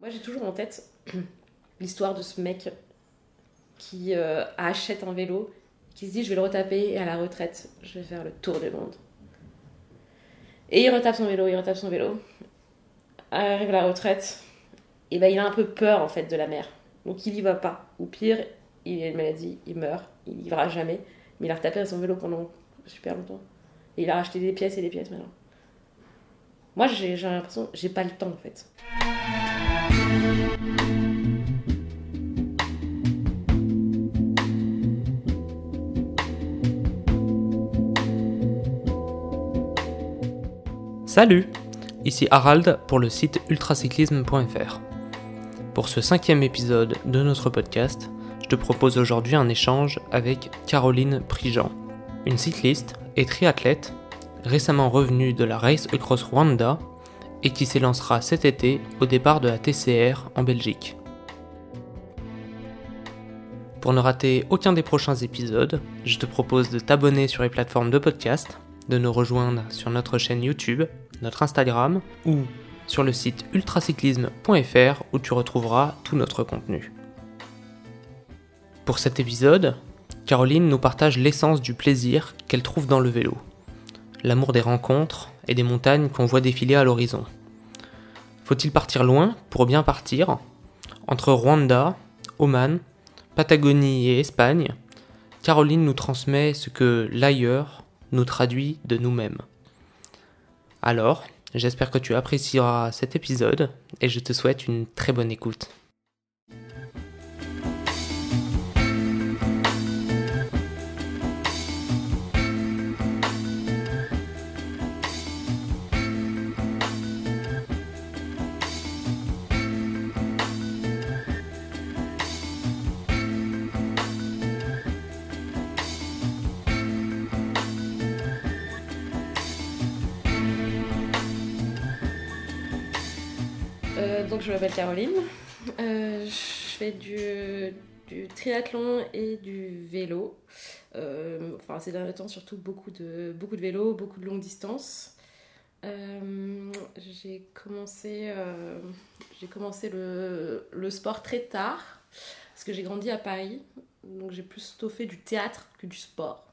Moi, j'ai toujours en tête l'histoire de ce mec qui euh, achète un vélo, qui se dit je vais le retaper et à la retraite, je vais faire le tour du monde. Et il retape son vélo, il retape son vélo. Arrive la retraite, et ben il a un peu peur en fait de la mer. Donc il y va pas. Ou pire, il a une maladie, il meurt, il y va jamais. Mais il a retapé à son vélo pendant super longtemps. Et il a racheté des pièces et des pièces maintenant. Moi j'ai l'impression, j'ai pas le temps en fait. Salut Ici Harald pour le site ultracyclisme.fr. Pour ce cinquième épisode de notre podcast, je te propose aujourd'hui un échange avec Caroline Prigent, une cycliste et triathlète récemment revenue de la Race Across Rwanda et qui s'élancera cet été au départ de la TCR en Belgique. Pour ne rater aucun des prochains épisodes, je te propose de t'abonner sur les plateformes de podcast de nous rejoindre sur notre chaîne YouTube, notre Instagram ou sur le site ultracyclisme.fr où tu retrouveras tout notre contenu. Pour cet épisode, Caroline nous partage l'essence du plaisir qu'elle trouve dans le vélo, l'amour des rencontres et des montagnes qu'on voit défiler à l'horizon. Faut-il partir loin pour bien partir Entre Rwanda, Oman, Patagonie et Espagne, Caroline nous transmet ce que l'ailleurs nous traduit de nous-mêmes. Alors, j'espère que tu apprécieras cet épisode et je te souhaite une très bonne écoute. M'appelle Caroline. Euh, je fais du, triathlon et du vélo. Euh, enfin, ces derniers temps, surtout beaucoup de, beaucoup de vélo, beaucoup de longues distances. Euh, j'ai commencé, j'ai commencé le, le, sport très tard parce que j'ai grandi à Paris. Donc j'ai plus fait du théâtre que du sport.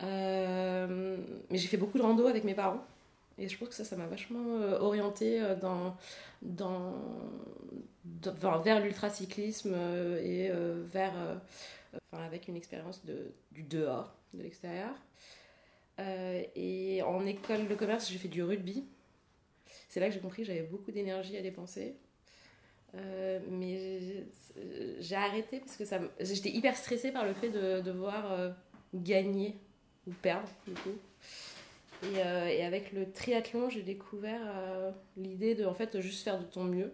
mais j'ai fait beaucoup de rando avec mes parents. Et je pense que ça, ça m'a vachement euh, orientée euh, dans, dans, vers l'ultracyclisme euh, et vers, avec une expérience de, du dehors, de l'extérieur. et en école de commerce, j'ai fait du rugby. C'est là que j'ai compris que j'avais beaucoup d'énergie à dépenser. mais j'ai arrêté parce que j'étais hyper stressée par le fait de devoir gagner ou perdre, du coup. Euh, et, avec le triathlon, j'ai découvert euh, l'idée de en fait juste faire de ton mieux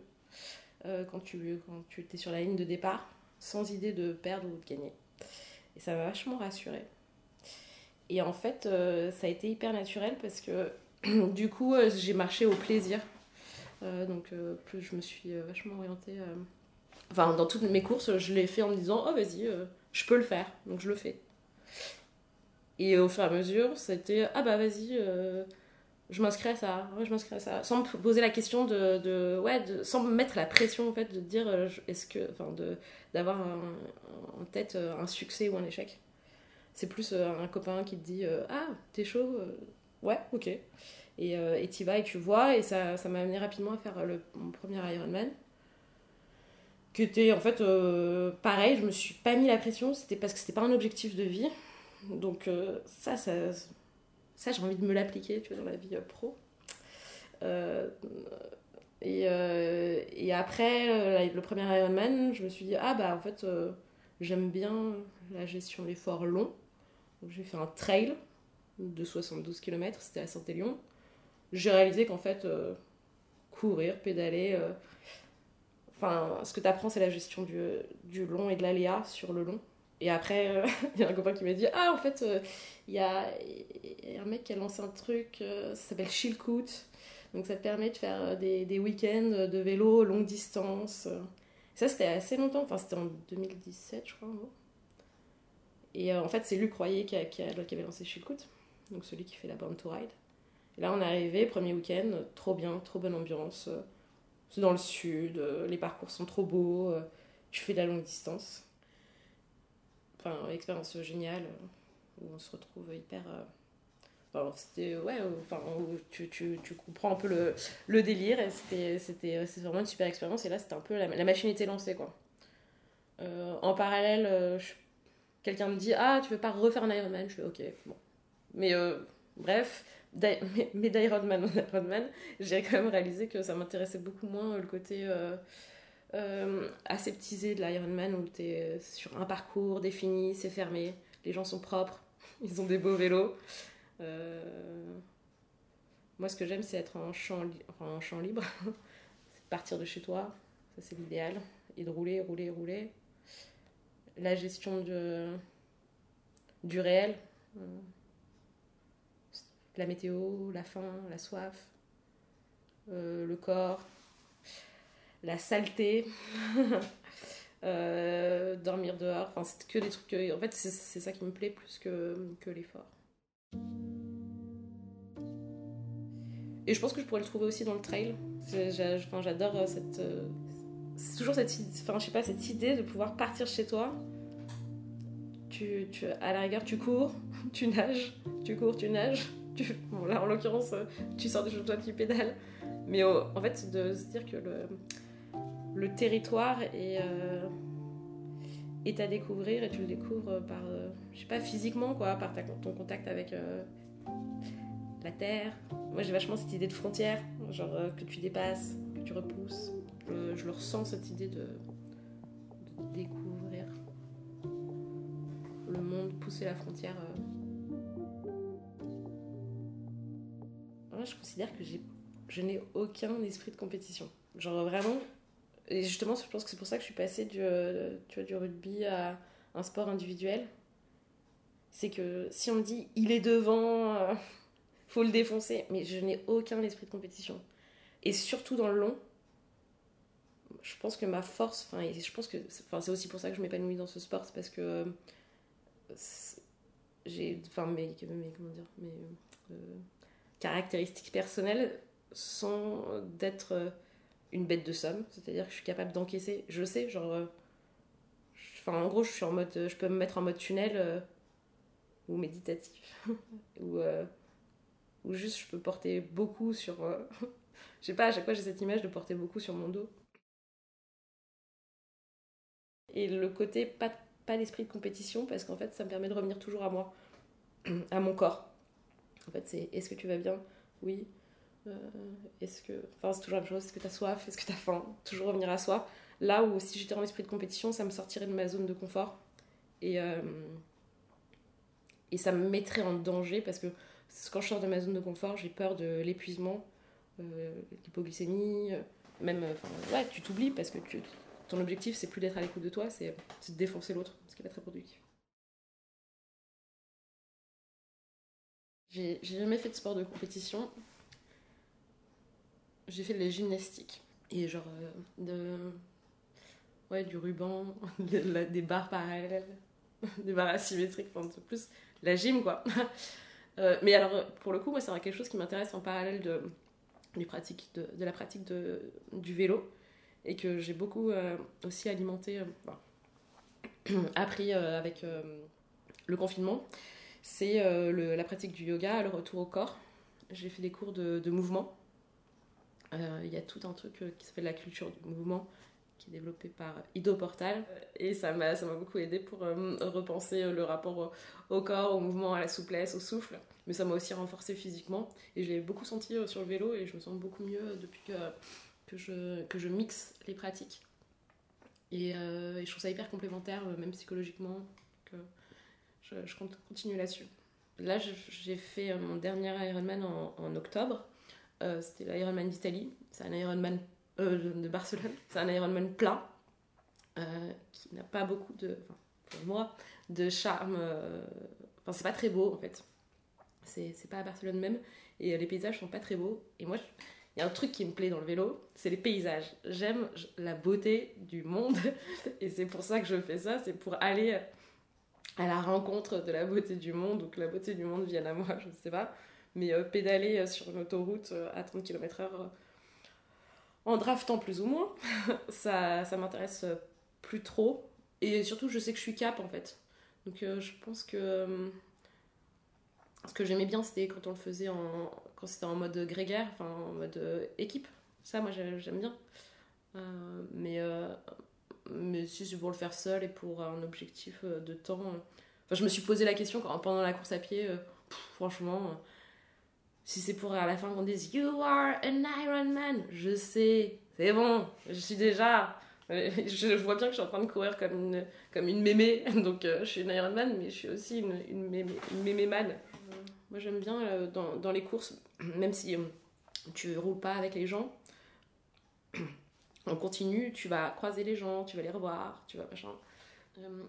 euh, quand tu quand tu sur la ligne de départ, sans idée de perdre ou de gagner. Et ça m'a vachement rassurée. Et en fait, ça a été hyper naturel parce que du coup, j'ai marché au plaisir. donc, plus je me suis vachement orientée. Enfin, dans toutes mes courses, je l'ai fait en me disant Oh, vas-y, je peux le faire. Donc, je le fais. Et au fur et à mesure, c'était ah bah vas-y, euh, je m'inscris à ça, je m'inscris ça. Sans me poser la question de. de ouais, sans me mettre la pression en fait de dire euh, est-ce que. Enfin, d'avoir en tête euh, un succès ou un échec. C'est plus un copain qui te dit ah, t'es chaud Ouais, ok. Et et t'y vas et tu vois, et ça m'a amené rapidement à faire le, mon premier Ironman qui était en fait pareil, je me suis pas mis la pression, c'était parce que c'était pas un objectif de vie. Donc euh, ça, ça, ça j'ai envie de me l'appliquer tu vois, dans la vie euh, pro. Euh, et, et, après le premier Ironman, je me suis dit, ah bah en fait, j'aime bien la gestion d'efforts longs. Donc j'ai fait un trail de 72 km, c'était à Saint-Élion. J'ai réalisé qu'en fait, courir, pédaler, enfin, ce que tu apprends, c'est la gestion du, du long et de l'aléa sur le long. Et après, euh, il y a un copain qui m'a dit Ah, en fait, euh, il y, a, un mec qui a lancé un truc, euh, ça s'appelle Chilcoot. Donc, ça te permet de faire des, des week-ends de vélo longue distance. Ça, c'était assez longtemps, enfin, c'était en 2017, je crois. Et en fait, c'est Luc Royer qui, a, qui, avait lancé Chilcoot, donc celui qui fait la Born to Ride. Et là, on est arrivé, premier week-end, trop bien, trop bonne ambiance. c'est dans le sud, les parcours sont trop beaux, tu fais de la longue distance. Enfin, expérience géniale où on se retrouve hyper c'était ouais enfin tu, tu, tu, comprends un peu le, le délire et c'était c'était vraiment une super expérience et là c'était un peu la, machine était lancée quoi. Euh, en parallèle euh, quelqu'un me dit ah tu veux pas refaire un Ironman je fais ok bon mais euh, bref mais, d'Ironman en Ironman j'ai quand même réalisé que ça m'intéressait beaucoup moins le côté aseptisé de l'Ironman où tu es sur un parcours défini c'est fermé les gens sont propres ils ont des beaux vélos euh, moi, ce que j'aime, c'est être en champ, libre. partir de chez toi, ça c'est l'idéal. Et de rouler, rouler, rouler. La gestion du réel. Euh, la météo, la faim, la soif, euh, le corps, la saleté, dormir dehors. Enfin, c'est que des trucs. en fait, c'est ça qui me plaît plus que, que l'effort. Et je pense que je pourrais le trouver aussi dans le trail. J'adore euh, cette. Euh, c'est toujours cette, enfin, je sais pas, cette idée de pouvoir partir chez toi. Tu, tu, à la rigueur, tu cours, tu nages, tu cours, tu nages. Là, en l'occurrence, euh, tu sors de chez toi, tu pédales. Mais en fait, de se dire que le, le territoire est, est à découvrir et tu le découvres par, je sais pas, physiquement, quoi, par ton contact avec la terre. Moi j'ai vachement cette idée de frontière, genre euh, que tu dépasses, que tu repousses. je le ressens cette idée de, découvrir le monde, pousser la frontière. Moi je considère que je n'ai aucun esprit de compétition. Genre vraiment, et justement je pense que c'est pour ça que je suis passée du, euh, tu vois, du rugby à un sport individuel. C'est que si on me dit il est devant, euh, faut le défoncer. Mais je n'ai aucun esprit de compétition. Et surtout dans le long, je pense que ma force, enfin, je pense que c'est aussi pour ça que je m'épanouis dans ce sport, c'est parce que j'ai, enfin, mes, comment dire, mes euh, caractéristiques personnelles sont d'être une bête de somme, c'est-à-dire que je suis capable d'encaisser, je sais, genre, euh, enfin, en gros, je suis en mode, je peux me mettre en mode tunnel euh, ou méditatif, ou ou juste je peux porter beaucoup sur. Euh, sais pas, à chaque fois j'ai cette image de porter beaucoup sur mon dos. Et le côté, pas, pas l'esprit de compétition, parce qu'en fait ça me permet de revenir toujours à moi, à mon corps. En fait, c'est est-ce que tu vas bien? Oui. Euh, est-ce que. Enfin, c'est toujours la même chose. Est-ce que tu as soif Est-ce que tu as faim Toujours revenir à soi. Là où si j'étais en esprit de compétition, ça me sortirait de ma zone de confort. Et, euh, et ça me mettrait en danger parce que quand je sors de ma zone de confort, j'ai peur de l'épuisement, euh, l'hypoglycémie, euh, même, ouais, tu t'oublies parce que ton objectif, c'est plus d'être à l'écoute de toi, c'est de défoncer l'autre, ce qui est pas très productif. J'ai jamais fait de sport de compétition. J'ai fait de la gymnastique. Et genre, de, ouais, du ruban, des barres parallèles, des barres asymétriques, enfin, plus la gym, quoi. Euh, mais alors, pour le coup, moi, c'est quelque chose qui m'intéresse en parallèle de, du pratique, de, de la pratique de, du vélo et que j'ai beaucoup euh, aussi alimenté, euh, appris avec le confinement. C'est la pratique du yoga, le retour au corps. J'ai fait des cours de, de mouvement. Il y a tout un truc qui s'appelle la culture du mouvement qui est développé par Ido Portal. Et ça m'a beaucoup aidé pour euh, repenser le rapport au, corps, au mouvement, à la souplesse, au souffle. Mais ça m'a aussi renforcé physiquement. Et je l'ai beaucoup senti euh, sur le vélo et je me sens beaucoup mieux depuis que, que, je, que je mixe les pratiques. Et, euh, je trouve ça hyper complémentaire, même psychologiquement. Que je, je continue là-dessus. Là, j'ai fait mon dernier Ironman en octobre. C'était l'Ironman d'Italie. C'est un Ironman euh, de Barcelone. C'est un Ironman plein, euh, qui n'a pas beaucoup de, pour moi, de charme. Euh, enfin, c'est pas très beau en fait. C'est pas à Barcelone même. Et les paysages sont pas très beaux. Et moi, il y a un truc qui me plaît dans le vélo, c'est les paysages. J'aime la beauté du monde. Et c'est pour ça que je fais ça. C'est pour aller à la rencontre de la beauté du monde, ou que la beauté du monde vienne à moi, je ne sais pas. Mais pédaler sur une autoroute à 30 km/h en draftant plus ou moins, ça, ça m'intéresse plus trop. Et surtout, je sais que je suis cap en fait. Donc euh, je pense que euh, ce que j'aimais bien, c'était quand on le faisait en, quand c'était en mode grégaire, enfin en mode euh, équipe. Ça, moi, j'aime bien. mais, mais si c'est pour le faire seul et pour un objectif de temps. Enfin, je me suis posé la question pendant la course à pied. franchement, si c'est pour à la fin qu'on dise You are an Iron Man, je sais, c'est bon, je suis déjà je vois bien que je suis en train de courir comme une, comme une mémé, donc euh, je suis une Ironman, mais je suis aussi une, une, mémé, une man. Moi j'aime bien euh, dans, dans, les courses, même si euh, tu roules pas avec les gens, on continue, tu vas croiser les gens, tu vas les revoir, tu vas machin.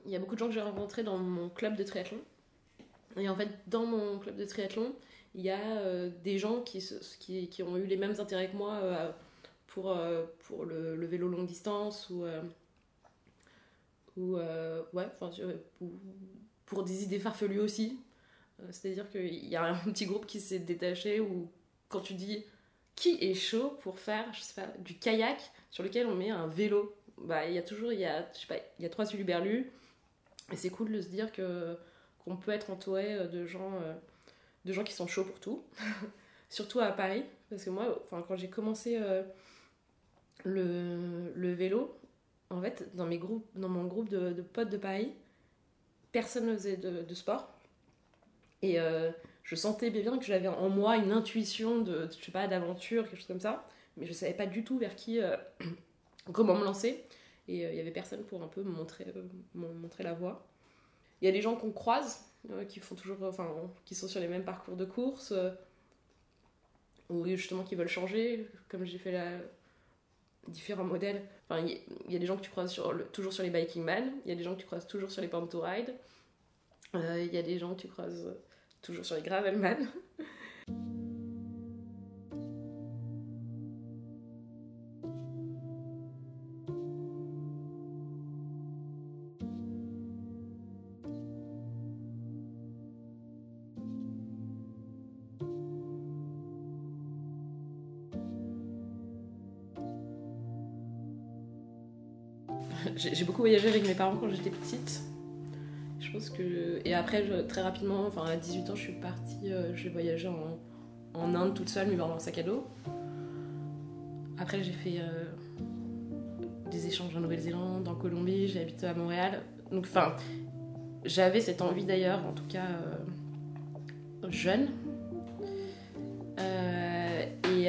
Il y a beaucoup de gens que j'ai rencontrés dans mon club de triathlon. Et en fait, dans mon club de triathlon, il y a des gens qui, qui, qui, ont eu les mêmes intérêts que moi pour, euh, pour le, vélo longue distance ou, euh, ou euh, ouais, pour des idées farfelues aussi. C'est-à-dire qu'il y a un petit groupe qui s'est détaché où quand tu dis qui est chaud pour faire, je sais pas, du kayak sur lequel on met un vélo, bah il y a toujours, il y a, je sais pas, il y a trois suluberlus et c'est cool de se dire que qu'on peut être entouré de gens, de gens qui sont chauds pour tout, surtout à Paris, parce que moi, quand j'ai commencé le, le, vélo, en fait, dans, mes groupes, dans mon groupe de, de potes de Paris, personne ne faisait de, sport. Et euh, je sentais bien que j'avais en moi une intuition de, je sais pas, d'aventure, quelque chose comme ça. Mais je savais pas du tout vers qui, euh, comment me lancer. Et euh, il y avait personne pour un peu me montrer, me montrer la voie. Il y a des gens qu'on croise, qui font toujours, enfin, qui sont sur les mêmes parcours de course, ou justement qui veulent changer, comme j'ai fait la, différents modèles. Il y, a des gens que tu croises toujours sur les biking man, il y a des gens que tu croises toujours sur les panto ride, euh, il y a des gens que tu croises toujours sur les gravel j'ai beaucoup voyagé avec mes parents quand j'étais petite. Je pense que. Et après, très rapidement, enfin à 18 ans, je suis partie, euh, j'ai voyagé en, en, Inde toute seule, mais dans un sac à dos. Après, j'ai fait euh, des échanges en Nouvelle-Zélande, en Colombie, j'ai habité à Montréal. Donc, enfin, j'avais cette envie d'ailleurs, en tout cas euh, jeune. et,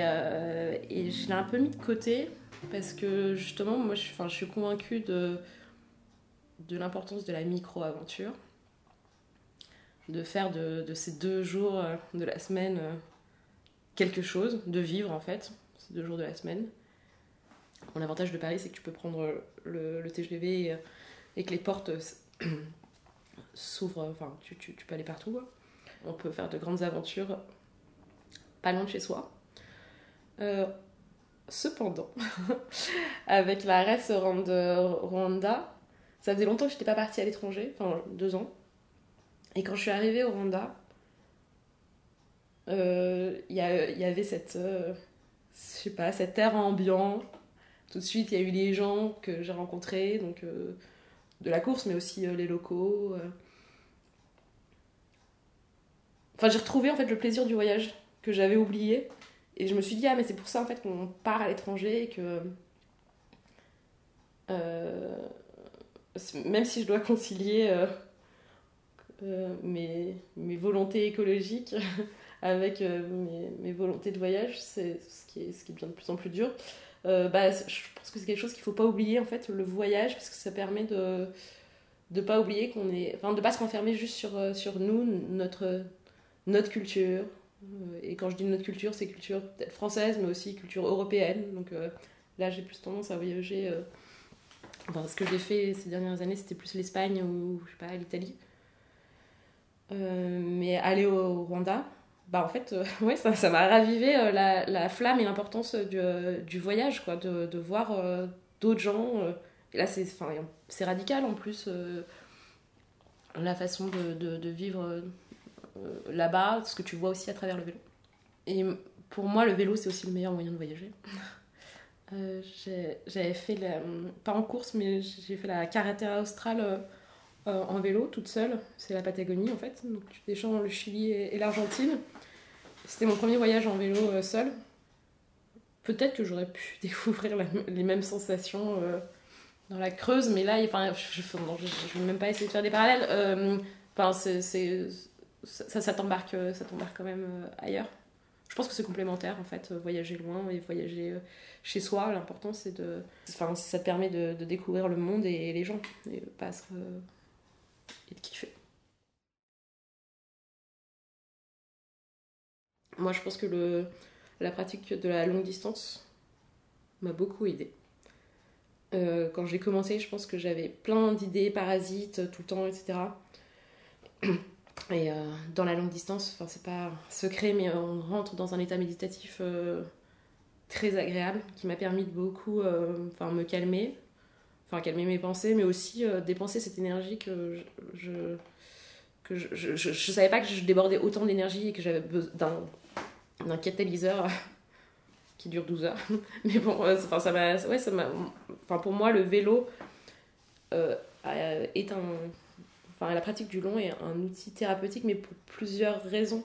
et je l'ai un peu mis de côté parce que justement, moi je, je suis convaincue de, de l'importance de la micro-aventure. De faire de, de, ces deux jours euh, de la semaine euh, quelque chose, de vivre en fait, ces deux jours de la semaine. L'avantage de Paris, c'est que tu peux prendre le, TGV et, que les portes s'ouvrent, enfin, tu, peux aller partout. On peut faire de grandes aventures pas loin de chez soi. Euh, Cependant, avec la de Rwanda, ça faisait longtemps que je n'étais pas partie à l'étranger, enfin deux ans. Et quand je suis arrivée au Rwanda, euh, il y, avait cette, euh, sais pas, cet air ambiant. Tout de suite, il y a eu les gens que j'ai rencontrés, donc euh, de la course, mais aussi les locaux. Enfin, j'ai retrouvé en fait le plaisir du voyage que j'avais oublié et je me suis dit, ah, mais c'est pour ça en fait qu'on part à l'étranger et que. Euh, même si je dois concilier euh, euh, mes, mes, volontés écologiques avec mes, mes, volontés de voyage, c'est ce qui, est, ce qui devient de plus en plus dur. bah, je pense que c'est quelque chose qu'il ne faut pas oublier en fait, le voyage, parce que ça permet de ne pas oublier qu'on est. Enfin, de pas se renfermer juste sur, sur nous, notre, notre culture, et quand je dis notre culture, c'est culture française, mais aussi culture européenne. Donc euh, là, j'ai plus tendance à voyager. Euh, ce que j'ai fait ces dernières années, c'était plus l'Espagne ou je sais pas, l'Italie. mais aller au Rwanda, bah en fait, ouais, ça, m'a ravivé la, la, flamme et l'importance du, voyage, quoi, de, voir d'autres gens. et là, c'est, c'est radical en plus, la façon de, vivre euh, là-bas, ce que tu vois aussi à travers le vélo. Et pour moi, le vélo, c'est aussi le meilleur moyen de voyager. Euh, j'avais fait, pas en course, mais j'ai fait la carretera australe euh, euh, en vélo, toute seule. C'est la Patagonie en fait. Donc tu descends le Chili et, l'Argentine. C'était mon premier voyage en vélo seul. Peut-être que j'aurais pu découvrir les mêmes sensations dans la Creuse, mais là, enfin, je ne vais même pas essayer de faire des parallèles. Enfin, c'est, ça, ça t'embarque quand même ailleurs je pense que c'est complémentaire en fait, voyager loin et voyager euh, chez soi. L'important c'est de. Enfin, ça te permet de, découvrir le monde et les gens et pas et de kiffer. Moi je pense que le, la pratique de la longue distance m'a beaucoup aidé. Euh, quand j'ai commencé, je pense que j'avais plein d'idées parasites tout le temps, etc. Et euh, dans la longue distance, enfin c'est pas secret, mais on rentre dans un état méditatif euh, très agréable qui m'a permis de beaucoup euh, me calmer, enfin calmer mes pensées, mais aussi dépenser cette énergie que je, que je, je, savais pas que je débordais autant d'énergie et que j'avais besoin d'un, catalyseur qui dure 12 heures. mais bon, ça m'a, ouais, pour moi le vélo est un Enfin, la pratique du long est un outil thérapeutique, mais pour plusieurs raisons.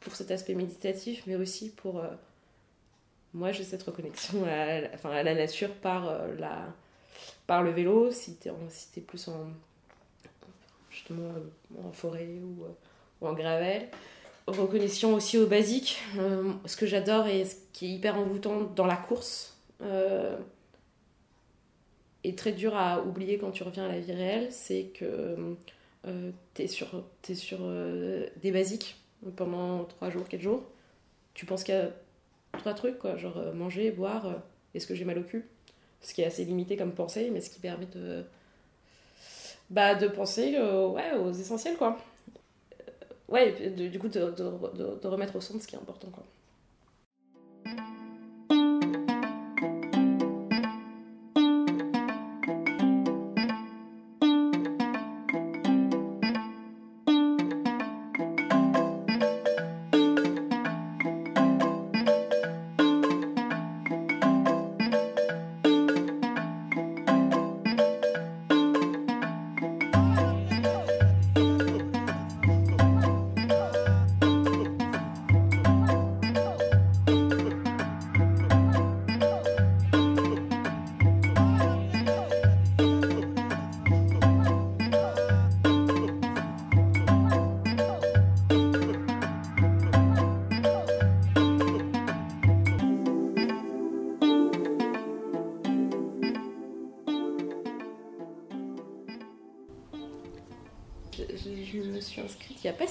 Pour cet aspect méditatif, mais aussi pour. Euh, moi, j'ai cette reconnexion à, la, enfin, à la nature par, euh, la, par le vélo, si t'es plus en. justement en forêt ou, euh, en gravel. Reconnexion aussi au basique. ce que j'adore et ce qui est hyper envoûtant dans la course est très dur à oublier quand tu reviens à la vie réelle, c'est que euh, tu es sur, es sur euh, des basiques pendant 3 jours, 4 jours. Tu penses qu'il y a trois trucs, quoi, genre euh, manger, boire, est-ce que j'ai mal au cul? Ce qui est assez limité comme pensée, mais ce qui permet de, bah, de penser ouais, aux essentiels, quoi. Ouais, du coup, de, de, de, remettre au centre ce qui est important, quoi.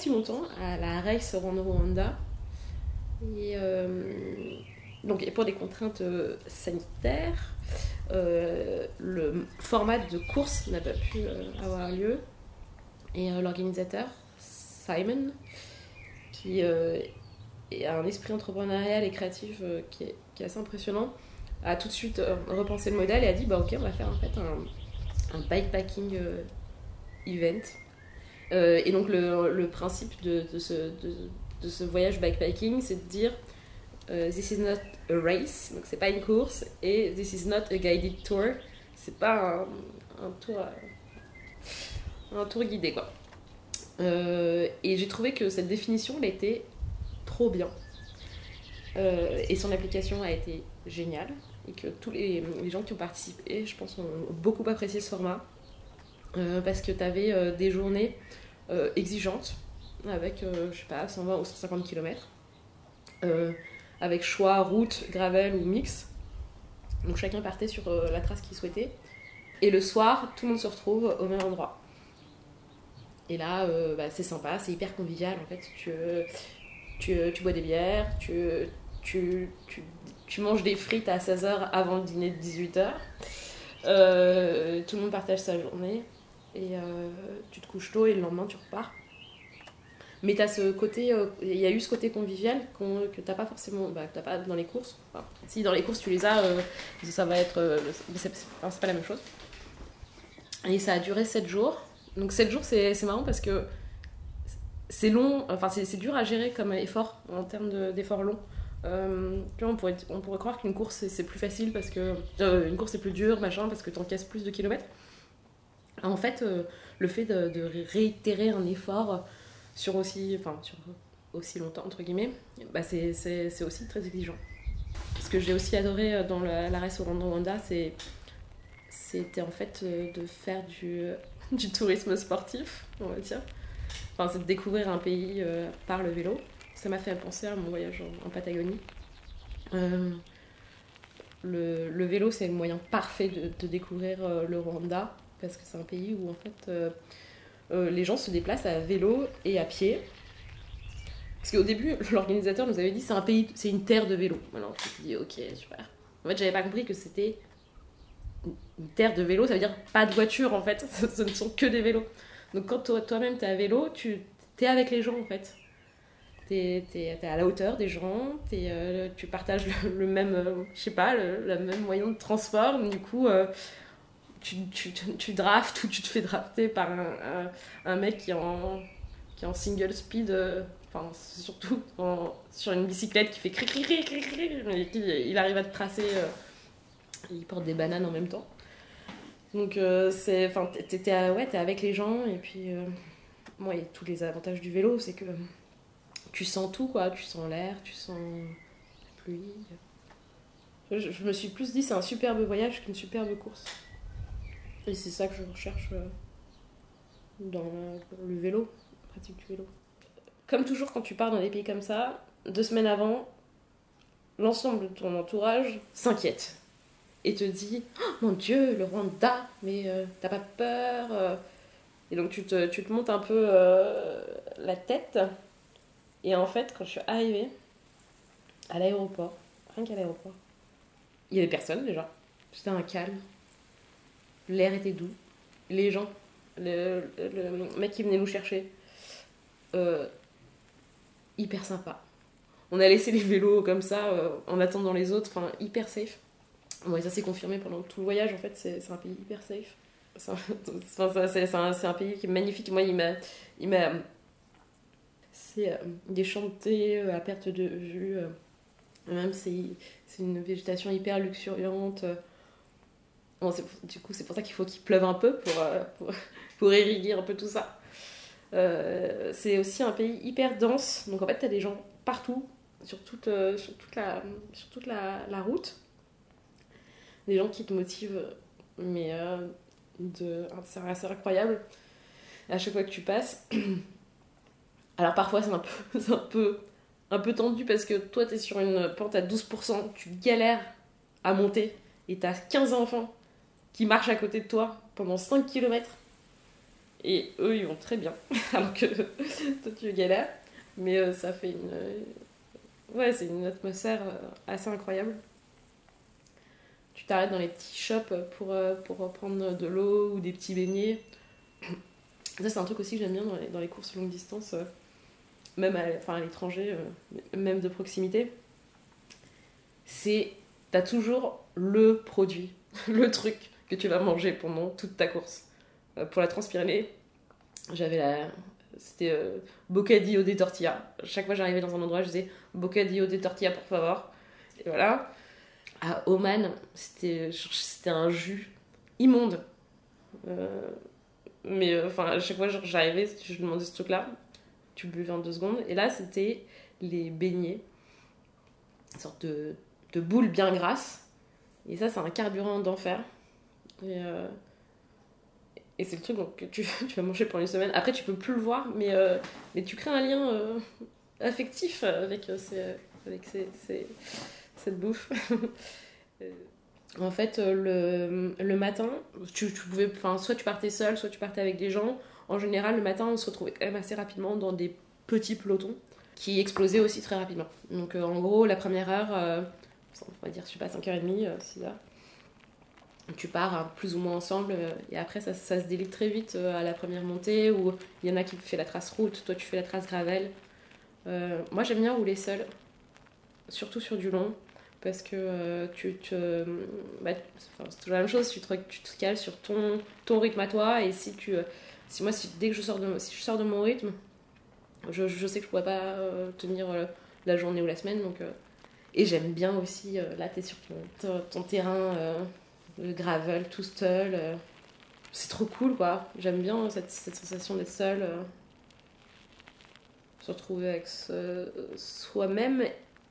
Si longtemps à la Race Rwanda. Et, euh, donc, pour des contraintes euh, sanitaires, euh, le format de course n'a pas pu avoir lieu. Et l'organisateur, Simon, qui a un esprit entrepreneurial et créatif qui est, assez impressionnant, a tout de suite repensé le modèle et a dit bah ok on va faire en fait un bikepacking event euh, et donc le, principe de, ce, voyage bikepacking, c'est de dire euh, This is not a race, donc c'est pas une course, et This is not a guided tour, c'est pas un, tour, euh, un tour guidé quoi. et j'ai trouvé que cette définition, elle était trop bien. et son application a été géniale, et que tous les gens qui ont participé, je pense, ont beaucoup apprécié ce format. Euh, parce que tu avais euh, des journées euh, exigeantes, avec, je sais pas, 120 ou 150 km, avec choix route, gravel ou mix. Donc chacun partait sur la trace qu'il souhaitait. Et le soir, tout le monde se retrouve au même endroit. Et là, bah, c'est sympa, c'est hyper convivial en fait. Tu, tu, bois des bières, tu, tu, tu, manges des frites à 16h avant le dîner de 18h. tout le monde partage sa journée et euh, tu te couches tôt et le lendemain tu repars. Mais as ce côté, euh, il y a eu ce côté convivial que t'as pas forcément, bah, pas dans les courses. si dans les courses tu les as, euh, ça va être, c'est pas la même chose. Et ça a duré 7 jours. Donc 7 jours c'est marrant parce que c'est long, enfin c'est dur à gérer comme effort en termes d'efforts longs. Euh, tu vois, on pourrait, on pourrait croire qu'une course c'est plus facile parce que. euh, une course c'est plus dur, machin, parce que t'encaisses plus de kilomètres. En fait, euh, le fait de, réitérer un effort sur aussi, enfin, sur aussi longtemps, entre guillemets, bah c'est aussi très exigeant. Ce que j'ai aussi adoré euh, dans la au Rwanda, c'était en fait euh, de faire du, du tourisme sportif, on va dire. Enfin, c'est de découvrir un pays par le vélo. Ça m'a fait penser à mon voyage en, Patagonie. Le, le vélo, c'est le moyen parfait de, découvrir le Rwanda, parce que c'est un pays où en fait euh, euh, les gens se déplacent à vélo et à pied. Parce qu'au début, l'organisateur nous avait dit c'est un pays, c'est une terre de vélo. Alors je me dit ok super. En fait, j'avais pas compris que c'était une- terre de vélo, ça veut dire pas de voiture en fait. Ce ne sont que des vélos. Donc quand toi- toi-même t'es à vélo, tu t'es avec les gens en fait. T'es es, à la hauteur des gens, t'es, euh, tu partages le, même, euh, je sais pas, le, même moyen de transport. Du coup, tu, tu, tu, draftes ou tu te fais drafter par un, un, mec qui est en, qui est en single speed, euh, enfin surtout sur une bicyclette qui fait cri cri cri cri mais il arrive à te tracer, euh, il porte des bananes en même temps. Donc euh, c'est, enfin t'es, ouais, avec les gens et puis euh, moi a tous les avantages du vélo, c'est que tu sens tout quoi, tu sens l'air, tu sens la pluie. Je, je me suis plus dit c'est un superbe voyage qu'une superbe course. Et c'est ça que je recherche euh, dans le vélo, la pratique du vélo. Comme toujours quand tu pars dans des pays comme ça, deux semaines avant, l'ensemble de ton entourage s'inquiète et te dit Oh, mon dieu, le Rwanda, mais euh, t'as pas peur euh Et donc tu te, tu te montes un peu la tête. Et en fait, quand je suis arrivée à l'aéroport, rien qu'à l'aéroport, il y avait personne déjà. C'était un calme. L'air était doux. Les gens, le, mec qui venait nous chercher, euh, hyper sympa. On a laissé les vélos comme ça, euh, en attendant les autres, enfin hyper safe. Ouais, ça s'est confirmé pendant tout le voyage, en fait, c'est un pays hyper safe. C'est un, un- un pays qui est magnifique. Moi, il m'a. C'est euh, euh, à perte de vue. même c'est une végétation hyper luxuriante. Du coup, c'est pour ça qu'il faut qu'il pleuve un peu pour, euh, pour, pour irriguer un peu tout ça. Euh, c'est aussi un pays hyper dense. Donc en fait, tu as des gens partout, sur toute, euh, sur toute, la, sur toute la, la route. Des gens qui te motivent, mais euh, de, assez incroyable à chaque fois que tu passes. Alors parfois c'est un peu, un peu, un peu tendu parce que toi t'es sur une pente à 12%, tu galères à monter et t'as 15 enfants qui marchent à côté de toi pendant 5 km et eux ils vont très bien. Alors que toi tu galères. Mais euh, ça fait une euh, ouais c'est une atmosphère euh, assez incroyable. Tu t'arrêtes dans les petits shops pour, pour prendre de l'eau ou des petits beignets. Ça c'est un truc aussi que j'aime bien dans les, dans les courses longue distance même à, à l'étranger même de proximité. C'est t'as toujours le produit le truc que tu vas manger pendant toute ta course. Euh, pour la Transpyrénée j'avais la c'était euh, bocadillo de tortilla. Chaque fois j'arrivais dans un endroit je disais bocadillo de tortilla pour favor. Et voilà. À Oman c'était un jus immonde. Euh, mais enfin à chaque fois j'arrivais je demandais ce truc là tu buvais en deux secondes. Et là c'était les beignets. Une sorte de, de boule bien grasse. Et ça c'est un carburant d'enfer et, euh, et c'est le truc donc, que tu, tu vas manger pendant une semaine après tu peux plus le voir mais, euh, mais tu crées un lien euh, affectif avec, ces, avec ces, ces- cette bouffe en fait, le, le matin, tu, tu pouvais, soit tu partais seul, soit tu partais avec des gens. En général, le matin, on se retrouvait quand même assez rapidement dans des petits pelotons qui explosaient aussi très rapidement. Donc, en gros, la première heure, on va dire, je sais pas, 5h30, euh, 6h, tu pars hein, plus ou moins ensemble. euh, et après, ça, ça se délite très vite euh, à la première montée où il y en a qui fait la trace route, toi, tu fais la trace gravel. Euh, moi, j'aime bien rouler seul, surtout sur du long parce que tu te bah, c'est toujours la même chose tu te, tu cales sur ton, ton rythme à toi et si tu si moi dès que je sors de si je sors de mon rythme je, je sais que je pourrais pas tenir la journée ou la semaine donc Et j'aime bien aussi, là, t'es sur ton, ton terrain, le gravel, tout seul. euh. c'est trop cool, quoi. J'aime bien cette, sensation d'être seul. euh. se retrouver avec soi-même.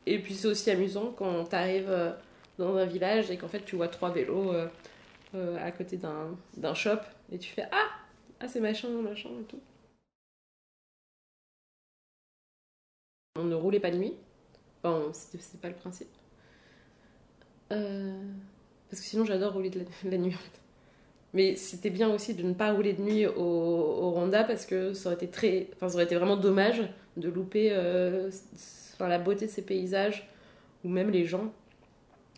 Et puis c'est aussi amusant quand t'arrives euh, dans un village et qu'en fait tu vois trois vélos à côté d'un shop et tu fais Ah Ah, c'est machin, machin et tout. On ne roulait pas de nuit. Bon, c'était pas le principe. Euh, Parce que sinon, j'adore rouler de la, nuit. Mais c'était bien aussi de ne pas rouler de nuit au, au Rwanda parce que ça aurait été très, enfin, ça aurait été vraiment dommage de louper euh, la beauté de ces paysages ou même les gens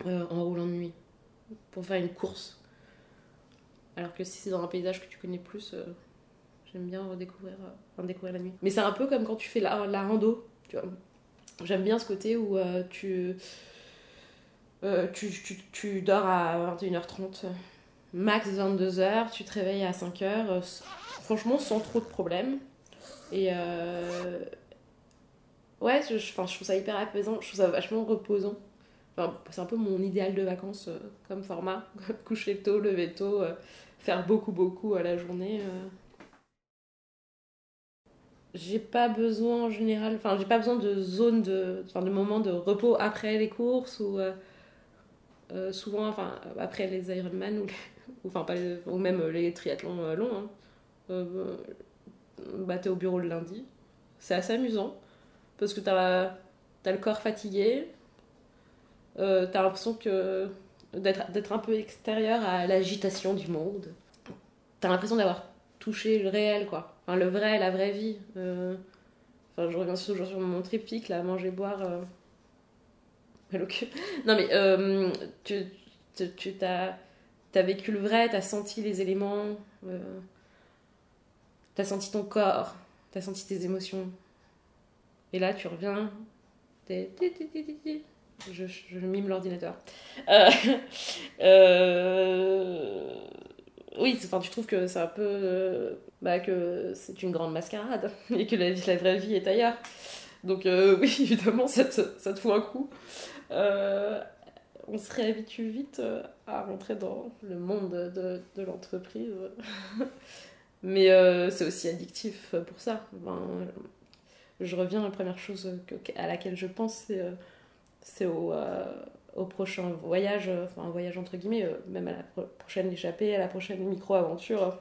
euh, en roulant de nuit pour faire une course. Alors que si c'est dans un paysage que tu connais plus, euh, j'aime bien redécouvrir, découvrir la nuit. Mais c'est un peu comme quand tu fais la, la rando, tu vois. J'aime bien ce côté où tu, euh, tu, tu, tu dors à 21h30, max 22h, tu te réveilles à 5h, euh, franchement sans trop de problèmes. Et euh, ouais, je, je- je trouve ça hyper apaisant, je trouve ça vachement reposant. Enfin, c'est un peu mon idéal de vacances comme format. Coucher tôt, lever tôt, faire beaucoup, beaucoup à la journée. J'ai pas besoin en général, enfin, j'ai pas besoin de zone de, enfin, de moments de repos après les courses ou euh, souvent, enfin, après les Ironman ou, ou, enfin, pas ou même les triathlons euh, longs. hein. Euh, bah, t'es au bureau le lundi. C'est assez amusant parce que t'as as le corps fatigué, euh, t'as l'impression d'être un peu extérieur à l'agitation du monde. T'as l'impression d'avoir touché le réel, quoi. Enfin, le vrai, la vraie vie. Euh, Enfin, je reviens toujours sur mon triptyque, là, manger, boire. Non, mais euh, tu, tu, tu as vécu le vrai, t'as senti les éléments, euh, t'as senti ton corps, t'as senti tes émotions. Et là, tu reviens. Je, mime l'ordinateur. Euh, euh, oui, enfin, tu trouves que c'est un peu. bah, que c'est une grande mascarade et que la, vraie vie est ailleurs. Donc, oui, évidemment, ça te, ça te fout un coup. Euh, on se réhabitue vite euh, à rentrer dans le monde de, de l'entreprise. Mais euh, c'est aussi addictif pour ça. Enfin, je reviens, la première chose à laquelle je pense, c'est au, au prochain voyage, enfin un voyage entre guillemets, même à la pro- prochaine échappée, à la prochaine micro-aventure.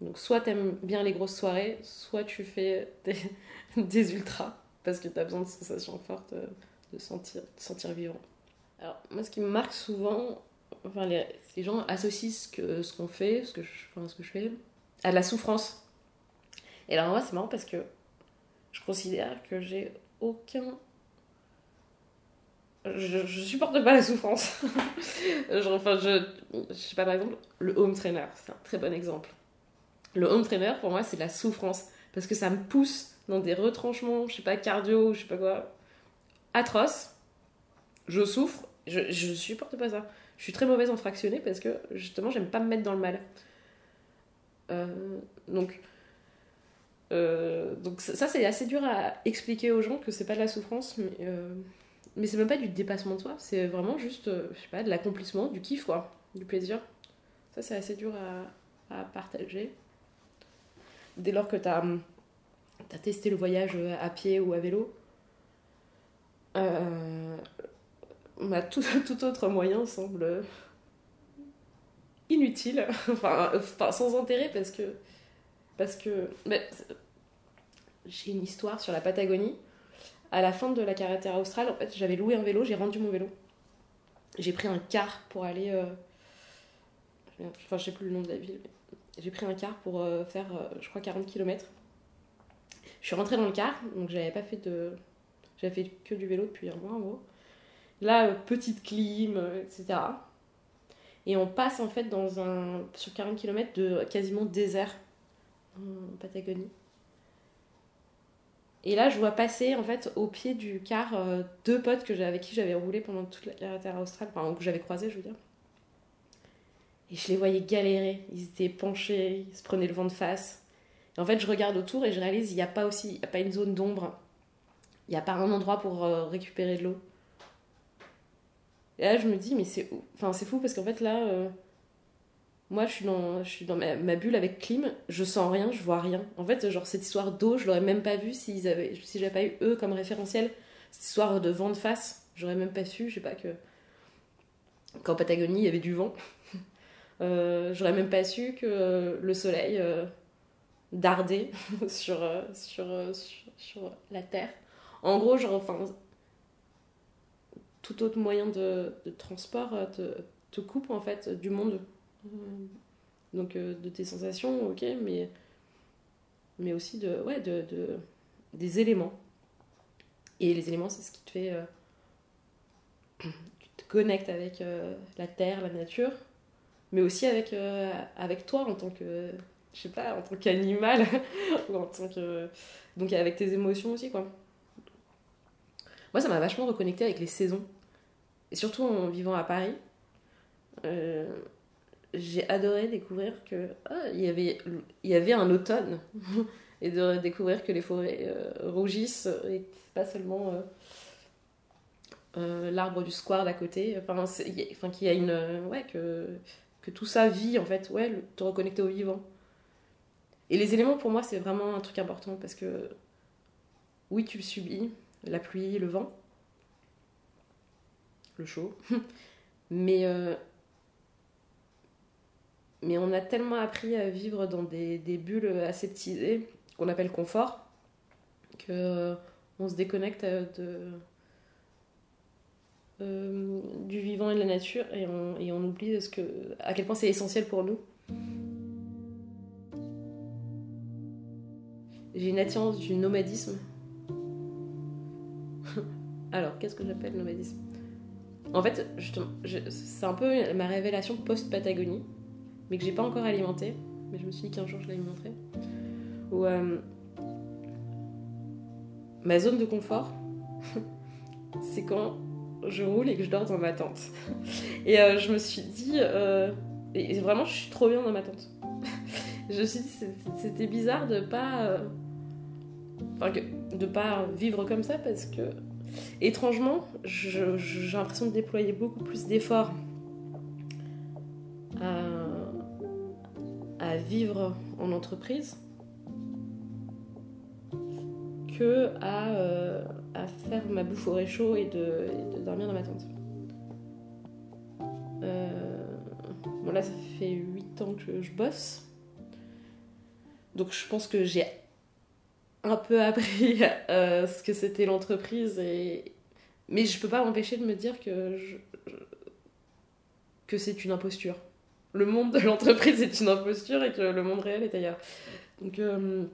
Donc soit t'aimes bien les grosses soirées, soit tu fais des, des ultras, parce que t'as besoin de sensations fortes, de sentir, sentir vivant. Alors moi ce qui me marque souvent, enfin les, les gens associent ce que- ce qu'on fait, ce que, je, enfin, ce que je fais, à la souffrance. Et alors moi c'est marrant parce que je considère que j'ai aucun je, je supporte pas la souffrance. Genre, enfin, je, je sais pas, par exemple, le home trainer, c'est un très bon exemple. Le home trainer, pour moi, c'est la souffrance. Parce que ça me pousse dans des retranchements, je sais pas, cardio, je sais pas quoi, atroces. Je souffre, je, je supporte pas ça. Je suis très mauvaise en fractionné parce que, justement, j'aime pas me mettre dans le mal. Euh, donc, euh, donc ça, c'est assez dur à expliquer aux gens que c'est pas de la souffrance, mais, euh, mais c'est même pas du dépassement de soi, c'est vraiment juste, je sais pas, de l'accomplissement, du kiff, quoi, du plaisir. Ça, c'est assez dur à, à partager. Dès lors que t'as as testé le voyage à pied ou à vélo, euh, bah, tout, tout autre moyen semble inutile, enfin, sans intérêt parce que parce que j'ai une histoire sur la Patagonie. À la fin de la carretera australe, en fait, j'avais loué un vélo, j'ai rendu mon vélo. J'ai pris un car pour aller. euh, Enfin, je sais plus le nom de la ville, j'ai pris un car pour euh, faire, euh, je crois, 40 km. Je suis rentrée dans le car, donc j'avais pas fait de. J'avais fait que du vélo depuis un mois en gros. Là, euh, petite clim, euh, etc. Et on passe en fait dans un. sur 40 km de quasiment désert en Patagonie. Et là, je vois passer en fait au pied du car euh, deux potes que avec qui j'avais roulé pendant toute la carretera australe, enfin que j'avais croisé, je veux dire. Et je les voyais galérer, ils étaient penchés, ils se prenaient le vent de face. Et en fait, je regarde autour et je réalise qu'il n'y a pas aussi, il y a pas une zone d'ombre, il n'y a pas un endroit pour euh, récupérer de l'eau. Et là, je me dis, mais c'est enfin, c'est fou parce qu'en fait, là, euh, moi, je suis dans, je suis dans ma, bulle avec clim, je sens rien, je vois rien. En fait, genre, cette histoire d'eau, je l'aurais même pas vue s'ils avaient, si j'avais pas eu eux comme référentiel. Cette histoire de vent de face, j'aurais même pas su, je sais pas, que qu'en Patagonie, il y avait du vent. Euh, j'aurais même pas su que le soleil dardait sur, sur, sur la Terre. En gros, genre, enfin, tout autre moyen de, de transport euh, te, te coupe en fait du monde. Euh, Donc euh, de tes sensations, ok, mais, mais aussi de, ouais, de, de- des éléments. Et les éléments, c'est ce qui te fait. euh, tu te connectes avec euh, la terre, la nature, mais aussi avec, avec toi en tant que. Je sais pas, en tant qu'animal, ou en tant que. Donc avec tes émotions aussi, quoi. Moi, ça m'a vachement reconnecté avec les saisons. Et surtout en vivant à Paris. Euh, j'ai adoré découvrir que ah, il y avait y avait un automne et de découvrir que les forêts euh, rougissent et pas seulement euh, l'arbre du square d'à côté enfin enfin qu'il y a une ouais que que tout ça vit en fait ouais te reconnecter au vivant et les éléments pour moi c'est vraiment un truc important parce que oui tu le subis la pluie le vent le chaud mais euh, mais on a tellement appris à vivre dans des, des bulles aseptisées qu'on appelle confort que euh, on se déconnecte euh, de euh, du vivant et de la nature et on, et on oublie ce que, à quel point c'est essentiel pour nous. J'ai une attirance du nomadisme. Alors, qu'est-ce que j'appelle nomadisme? En fait, c'est un peu ma révélation post-Patagonie mais que j'ai pas encore alimenté. Mais je me suis dit qu'un jour je l'alimenterai. Euh, ma zone de confort, c'est quand je roule et que je dors dans ma tente. Et euh, je me suis dit, euh, et vraiment, je suis trop bien dans ma tente. je me suis dit, c'était bizarre de pas, enfin de pas vivre comme ça parce que étrangement, j'ai l'impression de déployer beaucoup plus d'efforts à, vivre en entreprise que à, euh, à faire ma bouffe au réchaud et de, et de dormir dans ma tente. Euh, bon là ça fait 8 ans que je bosse. Donc je pense que j'ai un peu appris euh, ce que c'était l'entreprise et mais je peux pas m'empêcher de me dire que que c'est une imposture le monde de l'entreprise est une imposture et que le monde réel est ailleurs. Donc, euh,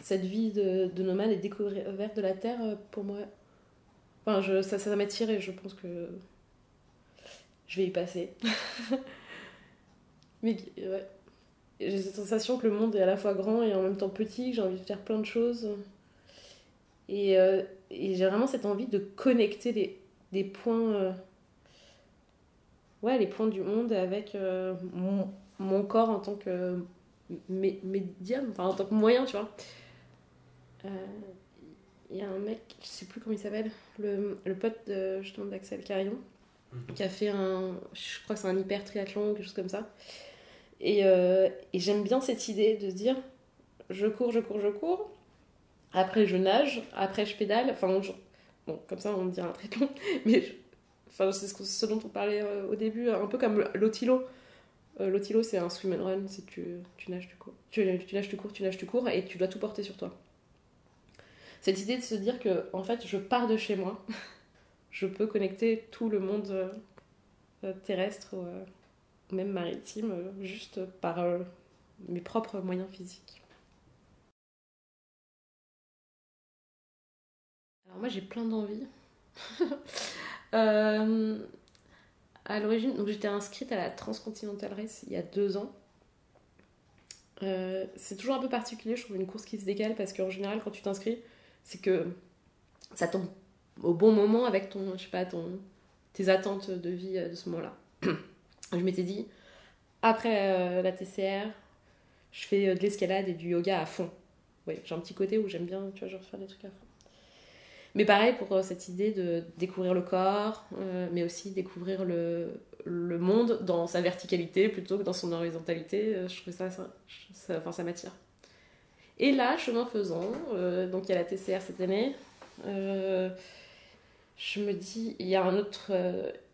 cette vie de, de nomade et découverte de la Terre, euh, pour moi, enfin, je, ça, ça m'attire et je pense que je vais y passer. Mais ouais, j'ai cette sensation que le monde est à la fois grand et en même temps petit, que j'ai envie de faire plein de choses. Et, euh, et j'ai vraiment cette envie de connecter des, des points. euh, ouais, les points du monde avec euh, mon, mon corps en tant que mé- médium, enfin en tant que moyen, tu vois. Il y a un mec, je sais plus comment il s'appelle, le, le pote de, justement d'Axel Carillon, qui a fait un, je crois que c'est un hyper triathlon quelque chose comme ça. Et, euh, et j'aime bien cette idée de dire, je cours, je cours, je cours, après je nage, après je pédale, enfin, bon, comme ça on dirait un triathlon, mais Enfin, c'est ce, dont on parlait euh, au début, un peu comme l'otilo. Euh, l'otilo, c'est un swim and run, c'est tu, tu nages, tu cours. Tu, nages, tu cours, tu nages, tu cours, et tu dois tout porter sur toi. Cette idée de se dire que, en fait, je pars de chez moi, je peux connecter tout le monde terrestre, même maritime, euh, juste par euh, mes propres moyens physiques. Alors moi, j'ai plein d'envies. Euh, à l'origine, j'étais inscrite à la Transcontinental Race il y a deux ans. C'est toujours un peu particulier, je trouve, une course qui se décale parce qu'en général, quand tu t'inscris, c'est que ça tombe au bon moment avec ton, je sais ton, tes attentes de vie de ce moment-là. je m'étais dit, après euh, la TCR, je fais euh, de l'escalade et du yoga à fond. Oui, j'ai un petit côté où j'aime bien, tu vois, genre faire des trucs à fond. Mais pareil pour euh, cette idée de découvrir le corps, mais aussi découvrir le, le monde dans sa verticalité plutôt que dans son horizontalité. Je trouve ça, ça, ça, enfin, ça m'attire. Et là, chemin faisant, donc il y a la TCR cette année, je me dis, il y a un autre,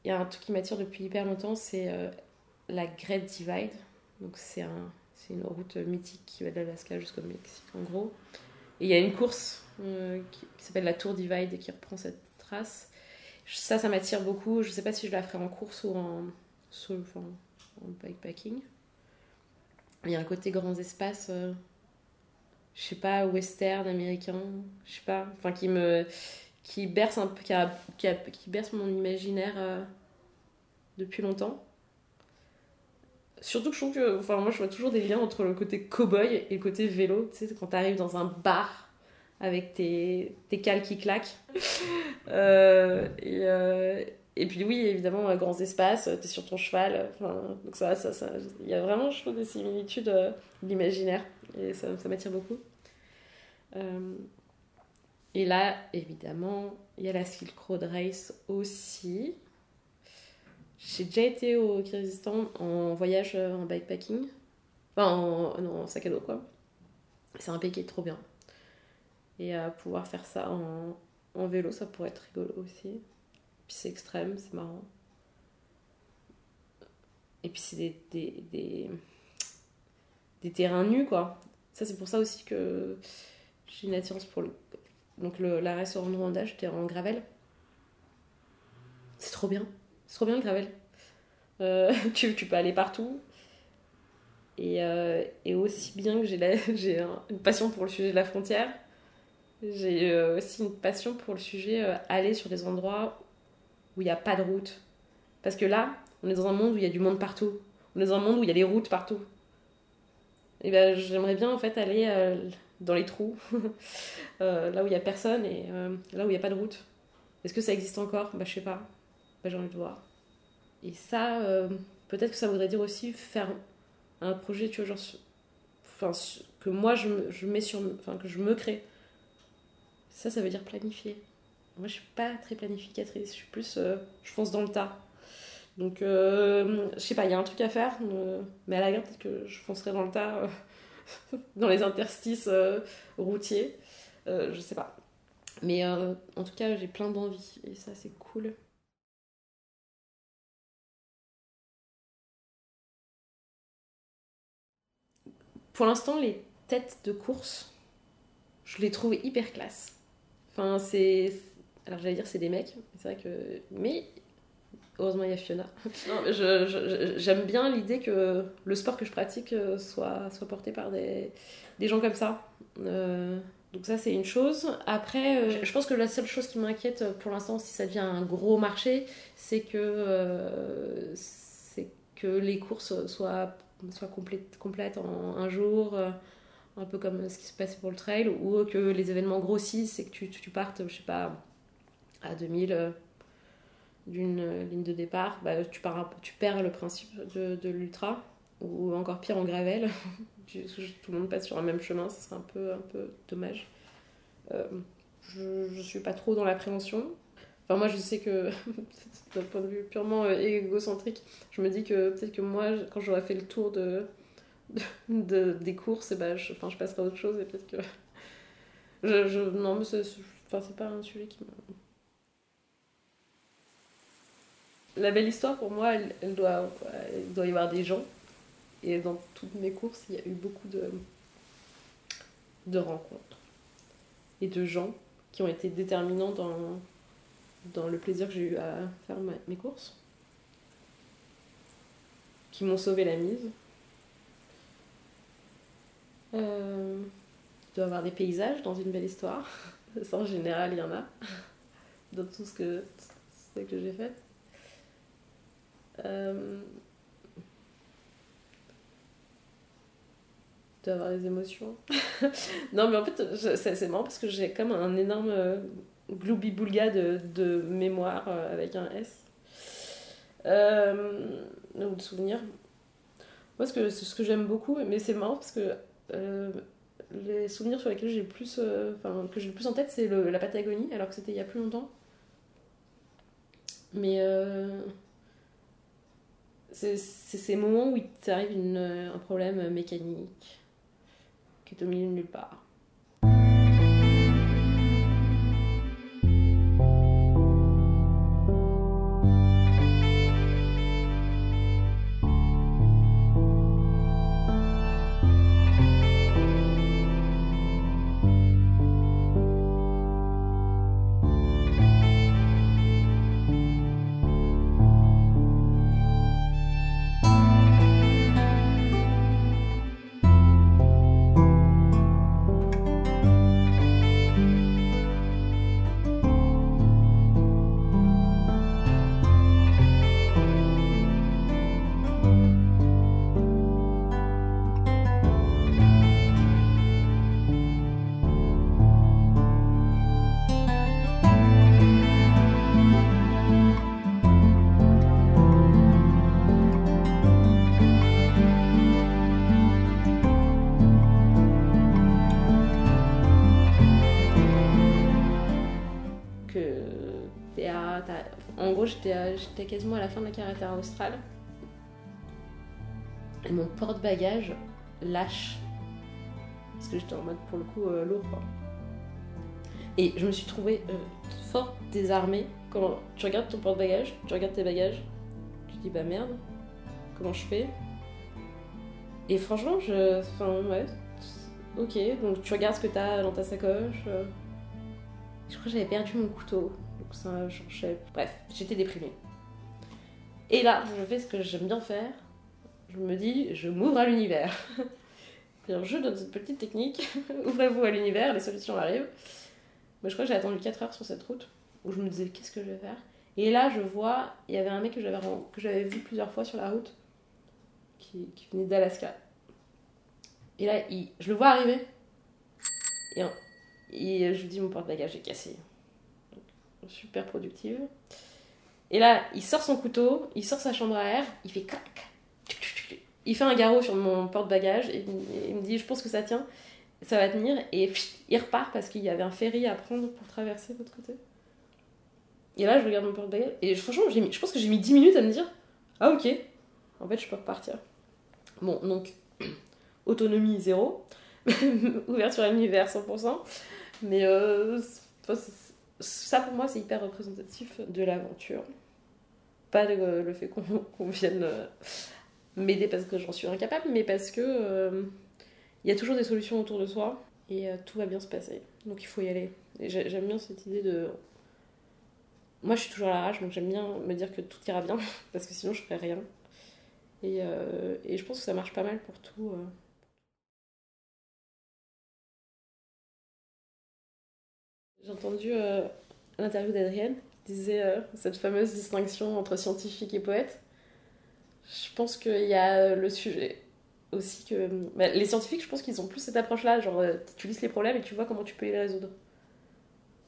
il y a un truc qui m'attire depuis hyper longtemps, c'est euh, la Great Divide. Donc c'est un, une route mythique qui va de l'Alaska jusqu'au Mexique en gros. Et il y a une course euh, qui, s'appelle la Tour Divide et qui reprend cette trace. Ça, ça m'attire beaucoup. Je sais pas si je la ferai en course ou en, en bikepacking. Il y a un côté grands espaces, euh, je sais pas, western, américain, je sais pas, enfin qui me qui berce un qui berce mon imaginaire euh, depuis longtemps. Surtout que je trouve que, enfin moi je vois toujours des liens entre le côté cow-boy et le côté vélo, tu sais, quand t'arrives dans un bar avec tes, tes cales qui claquent. Euh, et, euh, et puis oui, évidemment, euh, grands espaces, t'es sur ton cheval, donc ça, ça, ça, il y a vraiment, je trouve, des similitudes euh, de l'imaginaire, et ça, ça m'attire beaucoup. Euh, et là, évidemment, il y a la Silk Road Race aussi. J'ai déjà été au Kyrgyzstan en voyage euh, en bikepacking. Enfin, en, non, en sac à dos, quoi. C'est un pays qui est trop bien. Et euh, pouvoir faire ça en, vélo, ça pourrait être rigolo aussi. Puis c'est extrême, c'est marrant. Et puis c'est des, terrains nus, quoi. Ça, c'est pour ça aussi que j'ai une attirance pour le. Donc, la race au Rwanda, j'étais en gravel. C'est trop bien. C'est trop bien le gravel. Euh, tu, peux aller partout. Et, euh, aussi bien que j'ai une passion pour le sujet de la frontière, j'ai euh, aussi une passion pour le sujet aller sur des endroits où il n'y a pas de route. Parce que là, on est dans un monde où il y a du monde partout. On est dans un monde où il y a des routes partout. Et ben j'aimerais bien en fait aller dans les trous, là où il n'y a personne et là où il n'y a pas de route. Est-ce que ça existe encore? Bah je sais pas. Bah, j'ai envie de voir. Et ça, euh, peut-être que ça voudrait dire aussi faire un projet, tu vois, genre, enfin, que moi je, me- je mets sur, enfin, que je me crée. Ça, ça veut dire planifier. Moi, je suis pas très planificatrice. Je suis plus, euh, je fonce dans le tas. Donc, euh, je sais pas, il y a un truc à faire, euh, mais à la rigueur, peut-être que je foncerai dans le tas, dans les interstices routiers. Je sais pas. Mais en tout cas, j'ai plein d'envie et ça, c'est cool. Pour l'instant, les têtes de course, je les trouve hyper classe. Enfin, c'est. Alors, j'allais dire, c'est des mecs, mais c'est vrai que. Mais. Heureusement, il y a Fiona. J'aime bien l'idée que le sport que je pratique euh, soit, soit porté par des, des gens comme ça. Euh, donc, ça, c'est une chose. Après, euh, je- pense que la seule chose qui m'inquiète pour l'instant, si ça devient un gros marché, c'est que, euh, c'est que les courses soient, soient complètes, complètes en un jour. euh, un peu comme ce qui se passait pour le trail, ou que les événements grossissent et que tu, tu partes, je sais pas, à 2000 euh, d'une euh, ligne de départ, bah, tu, pars, tu perds le principe de, l'ultra, ou encore pire en gravel, tout le monde passe sur un même chemin, ce serait un peu, un peu dommage. Je, je suis pas trop dans l'appréhension. Enfin, moi, je sais que, d'un point de vue purement euh, égocentrique, je me dis que peut-être que moi, quand j'aurai fait le tour de, de, de- des courses, eh ben, je, enfin, je passerai à autre chose et peut-être que. Je, non, mais c'est pas un sujet qui me. La belle histoire, pour moi, elle, elle doit, il doit y avoir des gens. Et dans toutes mes courses, il y a eu beaucoup de, de rencontres et de gens qui ont été déterminants dans, dans le plaisir que j'ai eu à faire mes courses, qui m'ont sauvé la mise. Euh, doit avoir des paysages dans une belle histoire. Ça, en général, il y en a. Dans tout ce que, ce que j'ai fait. Euh, doit avoir des émotions. non, mais en fait, c'est marrant parce que j'ai comme un énorme euh, gloubi-boulga de, mémoire euh, avec un S. Euh, ou de souvenirs. Moi, ce que, ce que j'aime beaucoup, mais c'est marrant parce que euh, les souvenirs sur lesquels j'ai le plus, euh, j'ai le plus en tête, c'est la Patagonie, alors que c'était il y a plus longtemps. Mais c'est ces moments où il t'arrive un problème mécanique qui est au milieu de nulle part. J'étais à- j'étais quasiment à la fin de la carrière australe et mon porte-bagages lâche. Parce que j'étais en mode pour le coup euh, lourd et je me suis trouvée euh, fort désarmée quand tu regardes ton porte-bagages tu regardes tes bagages tu dis bah merde comment je fais? Et franchement je enfin ouais. Ok donc tu regardes ce que t'as dans ta sacoche euh, je crois que j'avais perdu mon couteau. Ça, je- Bref, j'étais déprimée. Et là, je fais ce que j'aime bien faire. Je me dis, je m'ouvre à l'univers. Je donne cette petite technique. Ouvrez-vous à l'univers, les solutions arrivent. Mais je crois que j'ai attendu 4 heures sur cette route où je me disais, qu'est-ce que je vais faire? Et là, je vois, il y avait un mec que j'avais vu plusieurs fois sur la route qui, venait d'Alaska. Et là, je le vois arriver. Et je lui dis mon porte-bagages est cassé. Super productive. Et là, il sort son couteau, il sort sa chambre à air, il fait. Il fait un garrot sur mon porte-bagages et il me dit je pense que ça tient, ça va tenir. Et il repart parce qu'il y avait un ferry à prendre pour traverser l'autre côté. Et là, je regarde mon porte-bagages et franchement, je pense que j'ai mis 10 minutes à me dire ah ok, en fait, je peux repartir. Bon, donc, autonomie zéro, ouverture à l'univers 100%. Mais euh, ça, pour moi, c'est hyper représentatif de l'aventure. Pas le, le fait qu'on vienne euh, m'aider parce que j'en suis incapable, mais parce que euh, il y a toujours des solutions autour de soi et euh, tout va bien se passer. Donc il faut y aller. J'aime bien cette idée de. Moi, je suis toujours à la rage, donc j'aime bien me dire que tout ira bien, parce que sinon, je ferais rien. Et, euh, et je pense que ça marche pas mal pour tout. J'ai entendu euh, l'interview d'Adrienne qui disait euh, cette fameuse distinction entre scientifique et poète. Je pense qu'il y a euh, le sujet aussi que. bah, les scientifiques, je pense qu'ils ont plus cette approche-là, genre tu listes les problèmes et tu vois comment tu peux les résoudre.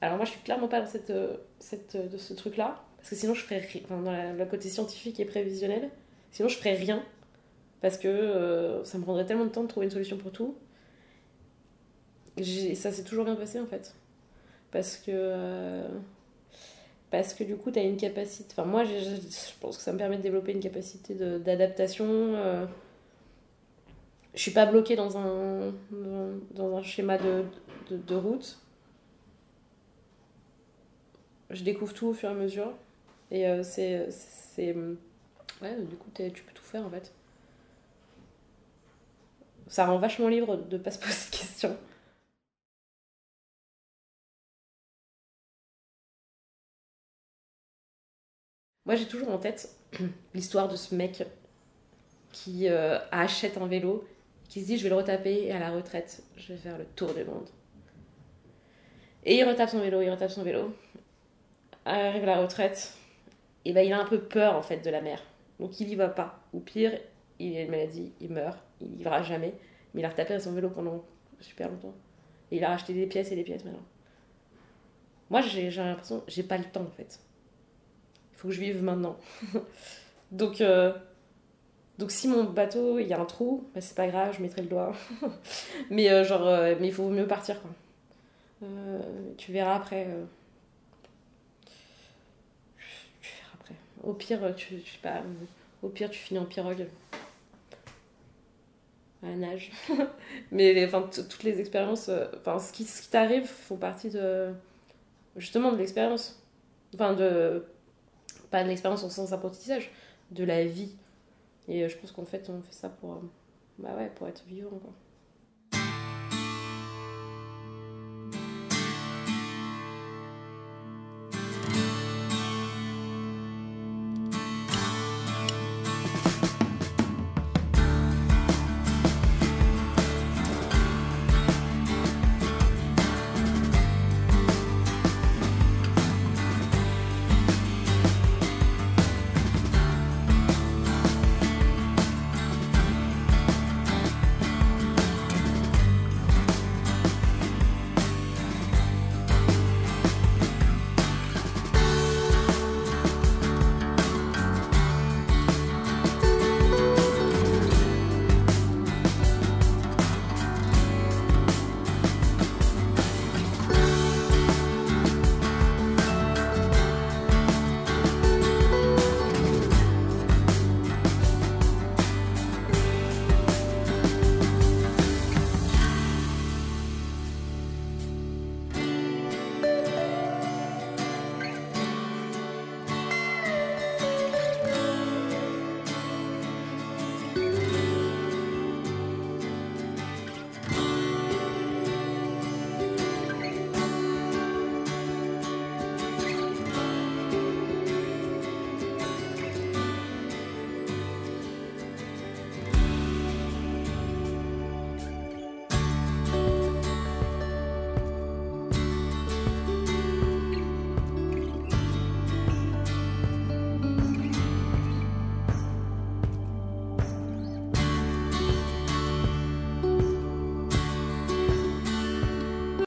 Alors moi, je suis clairement pas dans cette, cette, de ce truc-là, parce que sinon je ferais ri- enfin, dans le côté scientifique et prévisionnel, sinon je ferais rien, parce que ça me prendrait tellement de temps de trouver une solution pour tout. Ça s'est toujours bien passé en fait parce que euh, parce que du coup tu as une capacité enfin moi j'ai- je pense que ça me permet de développer une capacité d'adaptation euh, je suis pas bloquée dans un dans, un schéma de, de, route. Je découvre tout au fur et à mesure. Et euh, c'est ouais du coup tu peux tout faire en fait. Ça rend vachement libre de pas se poser de questions Moi, j'ai toujours en tête l'histoire de ce mec qui euh, achète un vélo, qui se dit je vais le retaper et à la retraite, je vais faire le tour du monde. Et il retape son vélo, il retape son vélo. Arrive à la retraite, et ben il a un peu peur en fait de la mer. Donc il y va pas. Ou pire, il a une maladie, il meurt, il y va jamais. Mais il a retapé son vélo pendant super longtemps. Et il a racheté des pièces et des pièces maintenant. Moi, j'ai l'impression, j'ai pas le temps en fait. Faut que je vive maintenant. donc, euh, Donc si mon bateau, il y a un trou, bah, c'est pas grave, je mettrai le doigt. mais euh, genre, euh, mais il faut mieux partir tu verras après. Tu verras après. Au pire, tu, pas, au pire, tu finis en pirogue. À la nage. mais enfin, toutes les expériences, enfin, ce qui, ce qui t'arrive font partie de. Justement, de l'expérience. Enfin, de. Pas de l'expérience au sens apprentissage, de la vie et euh, je pense qu'en fait, on fait ça pour, euh, bah ouais, pour être vivant. Quoi.